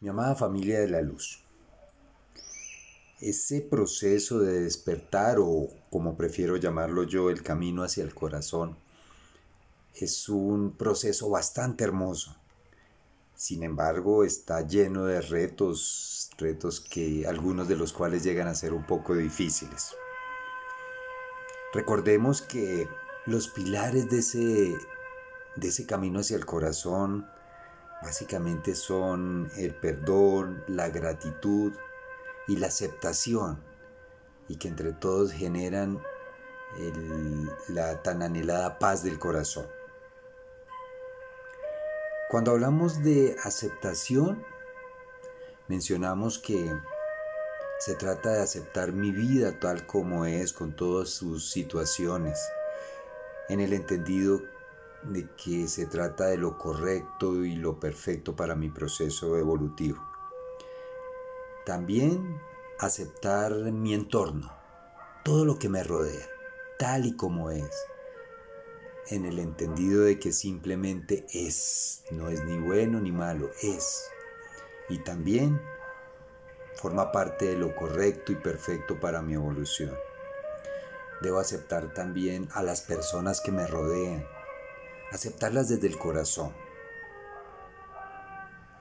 Mi amada familia de la luz, ese proceso de despertar o como prefiero llamarlo yo, el camino hacia el corazón, es un proceso bastante hermoso. Sin embargo, está lleno de retos, retos que algunos de los cuales llegan a ser un poco difíciles. Recordemos que los pilares de ese, de ese camino hacia el corazón Básicamente son el perdón, la gratitud y la aceptación y que entre todos generan la tan anhelada paz del corazón. Cuando hablamos de aceptación, mencionamos que se trata de aceptar mi vida tal como es, con todas sus situaciones, en el entendido de que se trata de lo correcto y lo perfecto para mi proceso evolutivo. También aceptar mi entorno, todo lo que me rodea, tal y como es, en el entendido de que simplemente es, no es ni bueno ni malo, es. Y también forma parte de lo correcto y perfecto para mi evolución. Debo aceptar también a las personas que me rodean, aceptarlas desde el corazón,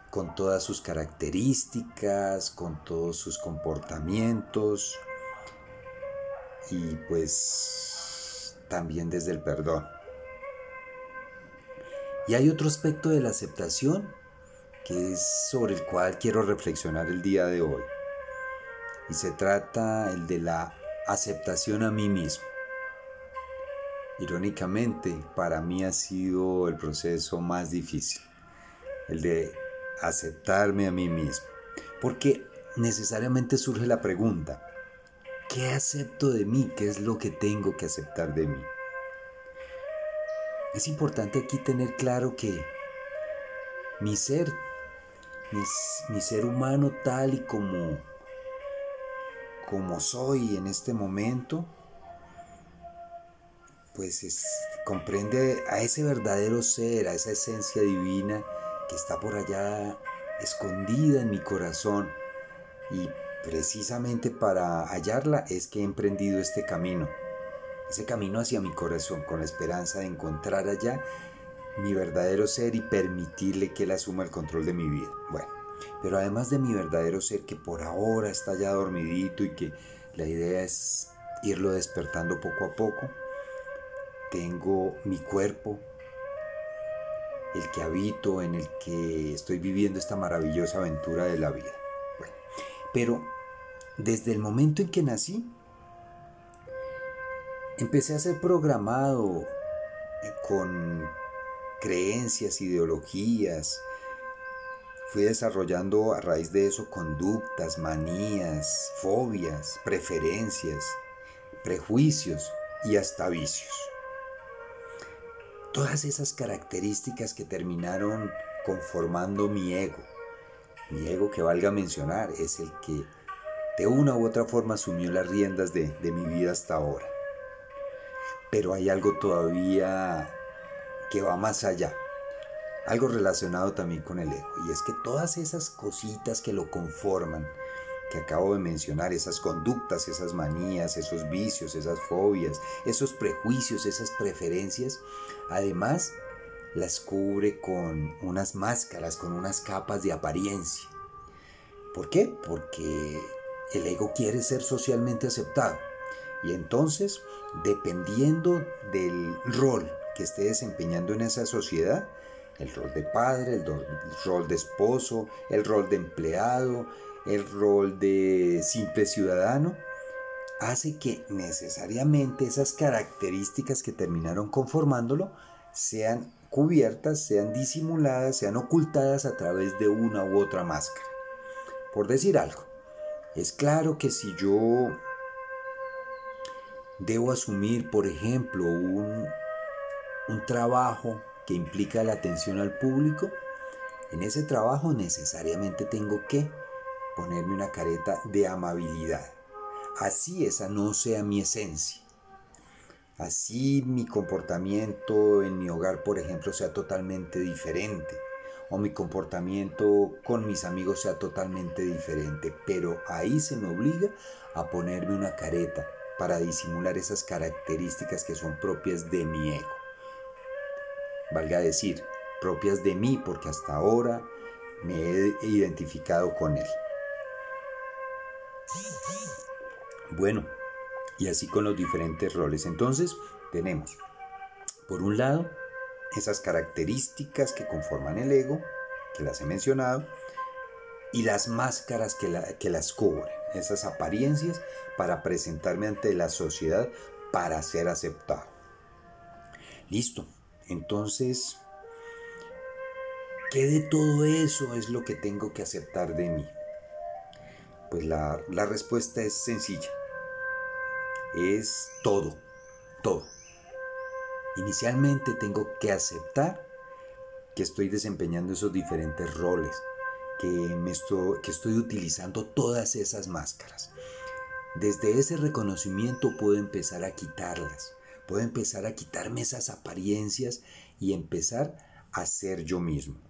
con todas sus características, con todos sus comportamientos y pues también desde el perdón. Y hay otro aspecto de la aceptación que es sobre el cual quiero reflexionar el día de hoy. Y se trata el de la aceptación a mí mismo. Irónicamente, para mí ha sido el proceso más difícil, el de aceptarme a mí mismo, porque necesariamente surge la pregunta, ¿qué acepto de mí? ¿Qué es lo que tengo que aceptar de mí? Es importante aquí tener claro que mi ser, mi, ser humano tal y como, como soy en este momento, pues comprende a ese verdadero ser, a esa esencia divina que está por allá escondida en mi corazón. Y precisamente para hallarla es que he emprendido este camino, ese camino hacia mi corazón, con la esperanza de encontrar allá mi verdadero ser y permitirle que él asuma el control de mi vida. Bueno, pero además de mi verdadero ser que por ahora está ya dormidito y que la idea es irlo despertando poco a poco, tengo mi cuerpo, el que habito, en el que estoy viviendo esta maravillosa aventura de la vida. pero desde el momento en que nací, empecé a ser programado eh, con creencias, ideologías, fui desarrollando a raíz de eso conductas, manías, fobias, preferencias, prejuicios y hasta vicios todas esas características que terminaron conformando mi ego. Mi ego que valga mencionar es el que de una u otra forma asumió las riendas de, mi vida hasta ahora. Pero hay algo todavía que va más allá. Algo relacionado también con el ego. Y es que todas esas cositas que lo conforman, que acabo de mencionar, esas conductas, esas manías, esos vicios, esas fobias, esos prejuicios, esas preferencias, además las cubre con unas máscaras, con unas capas de apariencia. ¿Por qué? Porque el ego quiere ser socialmente aceptado. Y entonces, dependiendo del rol que esté desempeñando en esa sociedad, el rol de padre, el, rol de esposo, el rol de empleado, el rol de simple ciudadano, hace que necesariamente esas características que terminaron conformándolo sean cubiertas, sean disimuladas, sean ocultadas a través de una u otra máscara. Por decir algo, es claro que si yo debo asumir, por ejemplo, un, un trabajo que implica la atención al público, en ese trabajo necesariamente tengo que ponerme una careta de amabilidad. Así esa no sea mi esencia. Así mi comportamiento en mi hogar, por ejemplo, sea totalmente diferente. o mi comportamiento con mis amigos sea totalmente diferente, pero ahí se me obliga a ponerme una careta para disimular esas características que son propias de mi ego. Valga decir, propias de mí porque hasta ahora me he identificado con él. Bueno, y así con los diferentes roles. Entonces, tenemos, por un lado, esas características que conforman el ego, que las he mencionado, y las máscaras que, que las cubren, esas apariencias para presentarme ante la sociedad para ser aceptado. Listo. Entonces, ¿qué de todo eso es lo que tengo que aceptar de mí? Pues la, la respuesta es sencilla. Es todo, todo. Inicialmente tengo que aceptar que estoy desempeñando esos diferentes roles, que, me estoy, que estoy utilizando todas esas máscaras. Desde ese reconocimiento puedo empezar a quitarlas, puedo empezar a quitarme esas apariencias y empezar a ser yo mismo.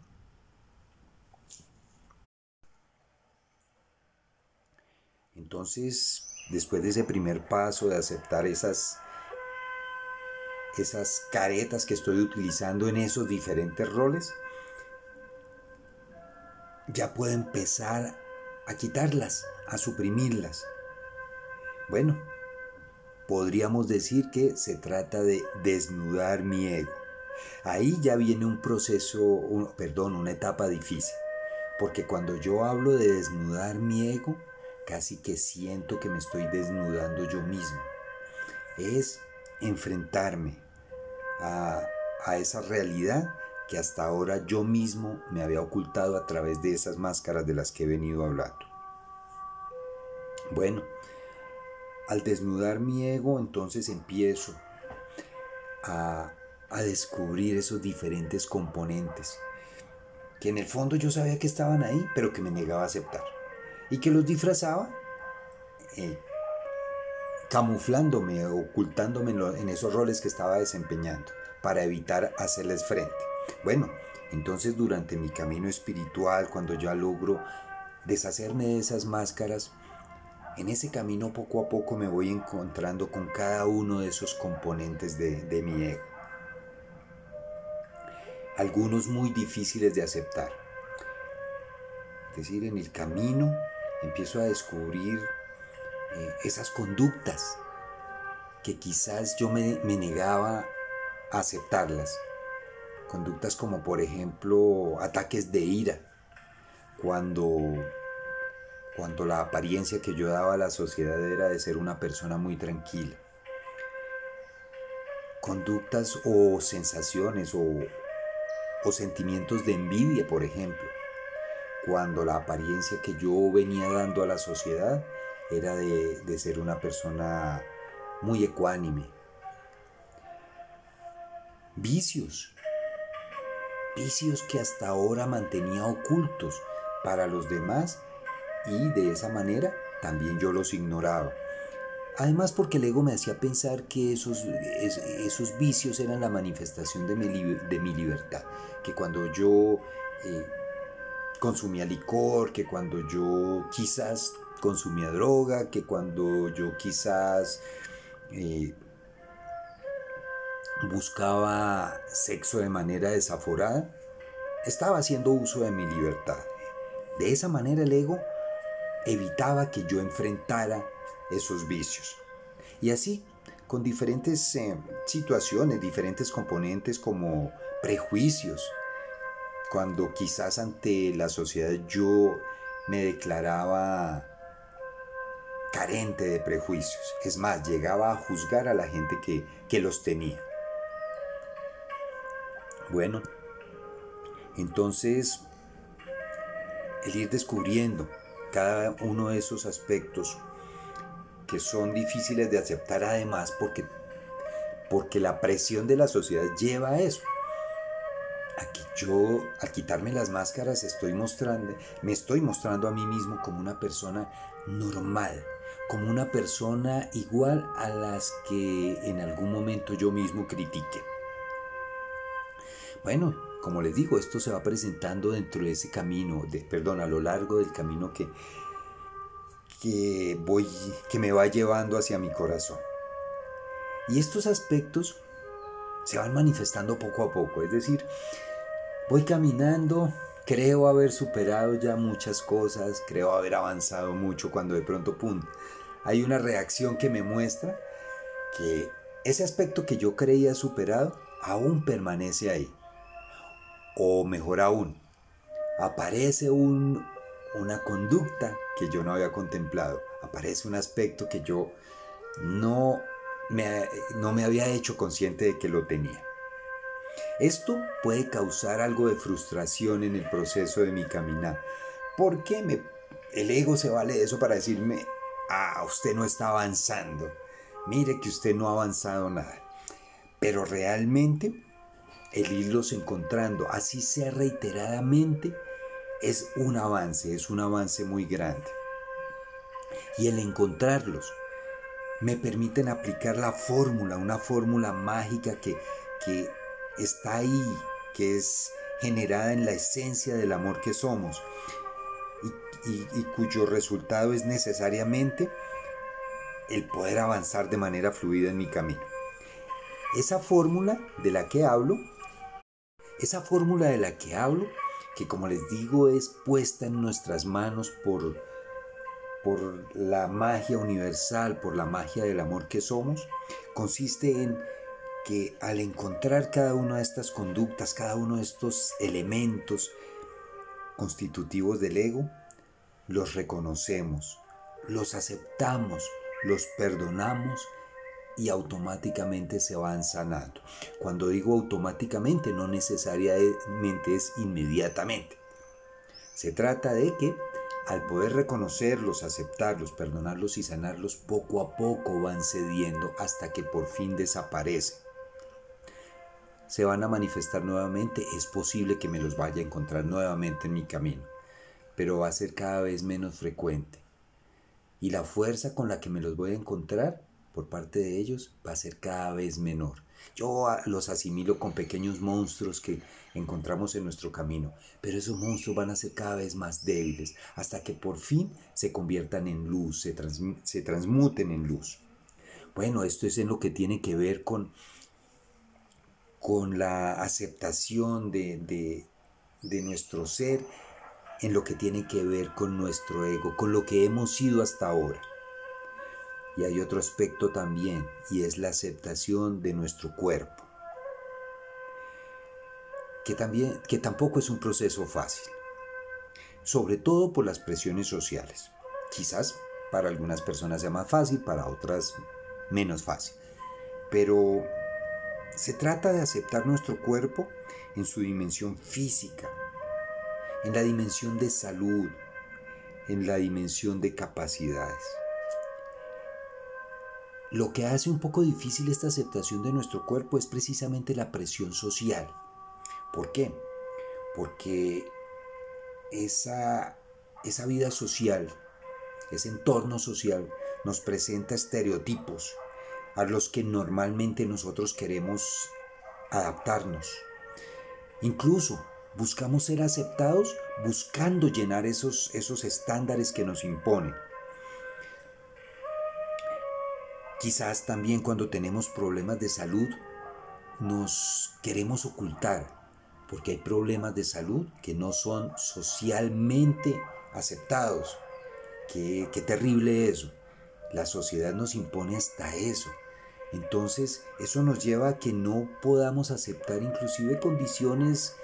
Entonces, después de ese primer paso de aceptar esas esas caretas que estoy utilizando en esos diferentes roles, ya puedo empezar a quitarlas, a suprimirlas. Bueno, podríamos decir que se trata de desnudar mi ego. Ahí ya viene un proceso, perdón, una etapa difícil, porque cuando yo hablo de desnudar mi ego, casi que siento que me estoy desnudando yo mismo. Es enfrentarme, a, esa realidad que hasta ahora yo mismo me había ocultado a través de esas máscaras de las que he venido hablando. Bueno, al desnudar mi ego, entonces empiezo a, a, descubrir esos diferentes componentes que en el fondo yo sabía que estaban ahí, pero que me negaba a aceptar. Y que los disfrazaba eh, camuflándome, ocultándome en esos roles que estaba desempeñando para evitar hacerles frente. Bueno, entonces durante mi camino espiritual, cuando ya logro deshacerme de esas máscaras, en ese camino poco a poco me voy encontrando con cada uno de esos componentes de, de mi ego. Algunos muy difíciles de aceptar. Es decir, en el camino empiezo a descubrir eh, esas conductas que quizás yo me, negaba a aceptarlas. Conductas como por ejemplo ataques de ira, cuando, cuando la apariencia que yo daba a la sociedad era de ser una persona muy tranquila. Conductas o sensaciones o, o sentimientos de envidia, por ejemplo, cuando la apariencia que yo venía dando a la sociedad era de, ser una persona muy ecuánime. Vicios, vicios que hasta ahora mantenía ocultos para los demás y de esa manera también yo los ignoraba. Además porque el ego me hacía pensar que esos, esos vicios eran la manifestación de mi, de mi libertad, que cuando yo eh, consumía licor, que cuando yo quizás consumía droga, que cuando yo quizás eh, buscaba sexo de manera desaforada, estaba haciendo uso de mi libertad. De esa manera el ego evitaba que yo enfrentara esos vicios. Y así, con diferentes eh, situaciones, diferentes componentes como prejuicios, cuando quizás ante la sociedad yo me declaraba carente de prejuicios. Es más, llegaba a juzgar a la gente que, que los tenía. Bueno, entonces el ir descubriendo cada uno de esos aspectos que son difíciles de aceptar además porque, porque la presión de la sociedad lleva a eso. Yo, al quitarme las máscaras, estoy mostrando, me estoy mostrando a mí mismo como una persona normal, como una persona igual a las que en algún momento yo mismo critiqué. Bueno, como les digo, esto se va presentando dentro de ese camino, perdón, a lo largo del camino que, que, voy, que me va llevando hacia mi corazón. Y estos aspectos se van manifestando poco a poco, es decir, voy caminando, creo haber superado ya muchas cosas, creo haber avanzado mucho cuando de pronto, ¡pum!, hay una reacción que me muestra que ese aspecto que yo creía superado aún permanece ahí. O mejor aún, aparece un, una conducta que yo no había contemplado, aparece un aspecto que yo no me, no me había hecho consciente de que lo tenía. Esto puede causar algo de frustración en el proceso de mi caminar, porque me, el ego se vale de eso para decirme, ah, usted no está avanzando, mire que usted no ha avanzado nada. Pero realmente el irlos encontrando, así sea reiteradamente, es un avance, es un avance muy grande. Y el encontrarlos me permiten aplicar la fórmula, una fórmula mágica que, que está ahí, que es generada en la esencia del amor que somos y, cuyo resultado es necesariamente el poder avanzar de manera fluida en mi camino. Esa fórmula de la que hablo, esa fórmula de la que hablo, que como les digo es puesta en nuestras manos por, por la magia universal, por la magia del amor que somos, consiste en que al encontrar cada una de estas conductas, cada uno de estos elementos constitutivos del ego, los reconocemos, los aceptamos, los perdonamos y automáticamente se van sanando. Cuando digo automáticamente, no necesariamente es inmediatamente. Se trata de que al poder reconocerlos, aceptarlos, perdonarlos y sanarlos, poco a poco van cediendo hasta que por fin desaparecen. Se van a manifestar nuevamente, es posible que me los vaya a encontrar nuevamente en mi camino pero va a ser cada vez menos frecuente. Y la fuerza con la que me los voy a encontrar por parte de ellos va a ser cada vez menor. Yo los asimilo con pequeños monstruos que encontramos en nuestro camino, pero esos monstruos van a ser cada vez más débiles hasta que por fin se conviertan en luz, se, transmuten en luz. Bueno, esto es en lo que tiene que ver con, con la aceptación de, de, nuestro ser en lo que tiene que ver con nuestro ego, con lo que hemos sido hasta ahora. Y hay otro aspecto también, y es la aceptación de nuestro cuerpo, que, también, que tampoco es un proceso fácil, sobre todo por las presiones sociales. Quizás para algunas personas sea más fácil, para otras menos fácil. Pero se trata de aceptar nuestro cuerpo en su dimensión física, en la dimensión de salud, en la dimensión de capacidades. Lo que hace un poco difícil esta aceptación de nuestro cuerpo es precisamente la presión social. ¿Por qué? Porque esa, esa vida social, ese entorno social, nos presenta estereotipos a los que normalmente nosotros queremos adaptarnos. Incluso buscamos ser aceptados buscando llenar esos, esos estándares que nos imponen. Quizás también cuando tenemos problemas de salud nos queremos ocultar porque hay problemas de salud que no son socialmente aceptados. Qué, qué terrible eso. La sociedad nos impone hasta eso. Entonces eso nos lleva a que no podamos aceptar inclusive condiciones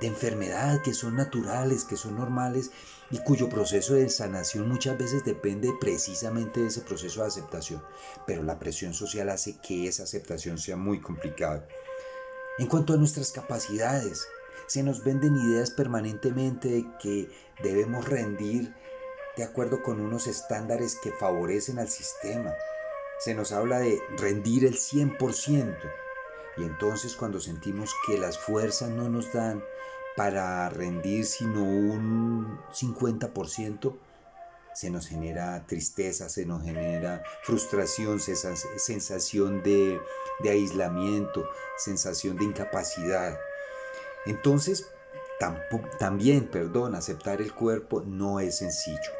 de enfermedad que son naturales, que son normales y cuyo proceso de sanación muchas veces depende precisamente de ese proceso de aceptación. Pero la presión social hace que esa aceptación sea muy complicada. En cuanto a nuestras capacidades, se nos venden ideas permanentemente de que debemos rendir de acuerdo con unos estándares que favorecen al sistema. Se nos habla de rendir el 100%. Y entonces cuando sentimos que las fuerzas no nos dan para rendir sino un 50%, se nos genera tristeza, se nos genera frustración, sensación de, aislamiento, sensación de incapacidad. Entonces, también, perdón, aceptar el cuerpo no es sencillo.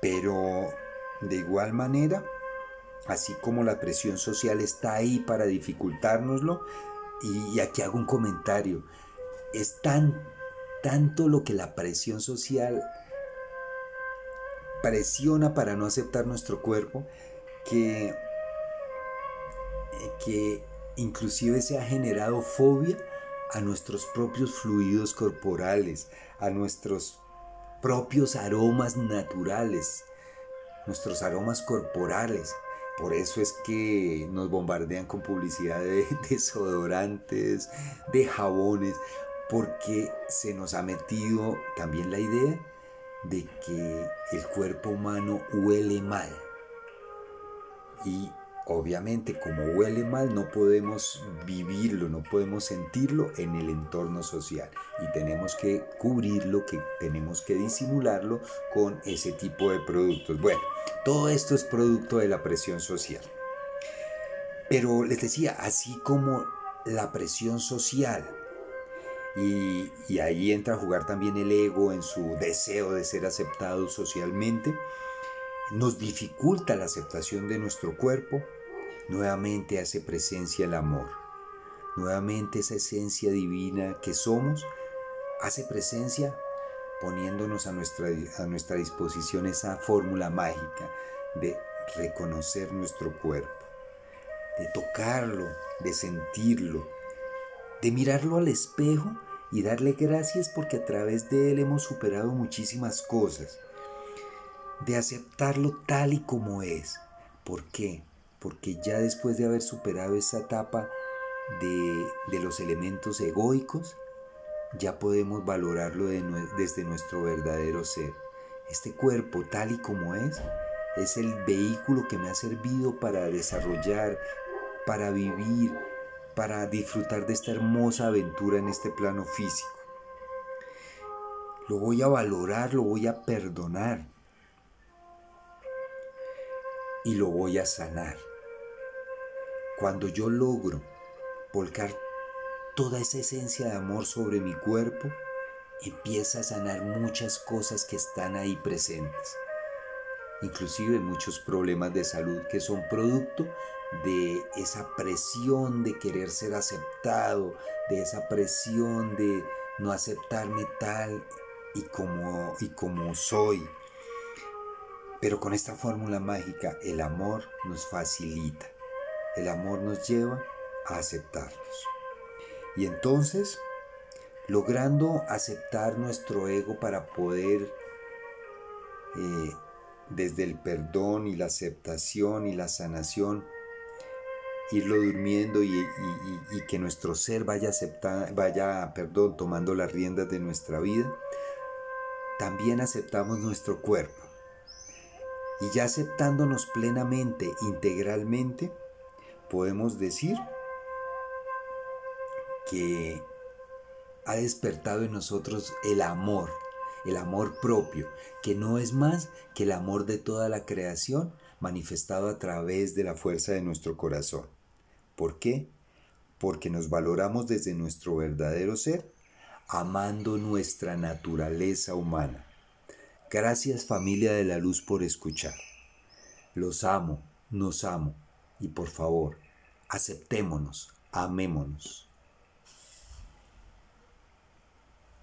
Pero de igual manera, así como la presión social está ahí para dificultárnoslo, y, aquí hago un comentario, es tan, tanto lo que la presión social presiona para no aceptar nuestro cuerpo que, que inclusive se ha generado fobia a nuestros propios fluidos corporales, a nuestros propios aromas naturales, nuestros aromas corporales. Por eso es que nos bombardean con publicidad de desodorantes, de jabones, porque se nos ha metido también la idea de que el cuerpo humano huele mal. Obviamente como huele mal no podemos vivirlo, no podemos sentirlo en el entorno social y tenemos que cubrirlo, que tenemos que disimularlo con ese tipo de productos. Bueno, todo esto es producto de la presión social. Pero les decía, así como la presión social, y, y ahí entra a jugar también el ego en su deseo de ser aceptado socialmente, nos dificulta la aceptación de nuestro cuerpo, nuevamente hace presencia el amor. Nuevamente esa esencia divina que somos hace presencia poniéndonos a nuestra, a nuestra disposición esa fórmula mágica de reconocer nuestro cuerpo, de tocarlo, de sentirlo, de mirarlo al espejo y darle gracias porque a través de él hemos superado muchísimas cosas, de aceptarlo tal y como es. ¿Por qué? Porque ya después de haber superado esa etapa de, de los elementos egoicos, ya podemos valorarlo desde nuestro verdadero ser. Este cuerpo tal y como es, es el vehículo que me ha servido para desarrollar, para vivir, para disfrutar de esta hermosa aventura en este plano físico. Lo voy a valorar, lo voy a perdonar y lo voy a sanar. Cuando yo logro volcar toda esa esencia de amor sobre mi cuerpo, empieza a sanar muchas cosas que están ahí presentes. Inclusive muchos problemas de salud que son producto de esa presión de querer ser aceptado, de esa presión de no aceptarme tal y como, y como soy. Pero con esta fórmula mágica el amor nos facilita, el amor nos lleva a aceptarnos. Y entonces, logrando aceptar nuestro ego para poder, eh, desde el perdón y la aceptación y la sanación, irlo durmiendo y, que nuestro ser vaya, aceptar, vaya perdón, tomando las riendas de nuestra vida, también aceptamos nuestro cuerpo. Y ya aceptándonos plenamente, integralmente, podemos decir que ha despertado en nosotros el amor, el amor propio, que no es más que el amor de toda la creación manifestado a través de la fuerza de nuestro corazón. ¿Por qué? Porque nos valoramos desde nuestro verdadero ser, amando nuestra naturaleza humana. Gracias familia de la luz por escuchar. Los amo, nos amo y por favor, aceptémonos, amémonos.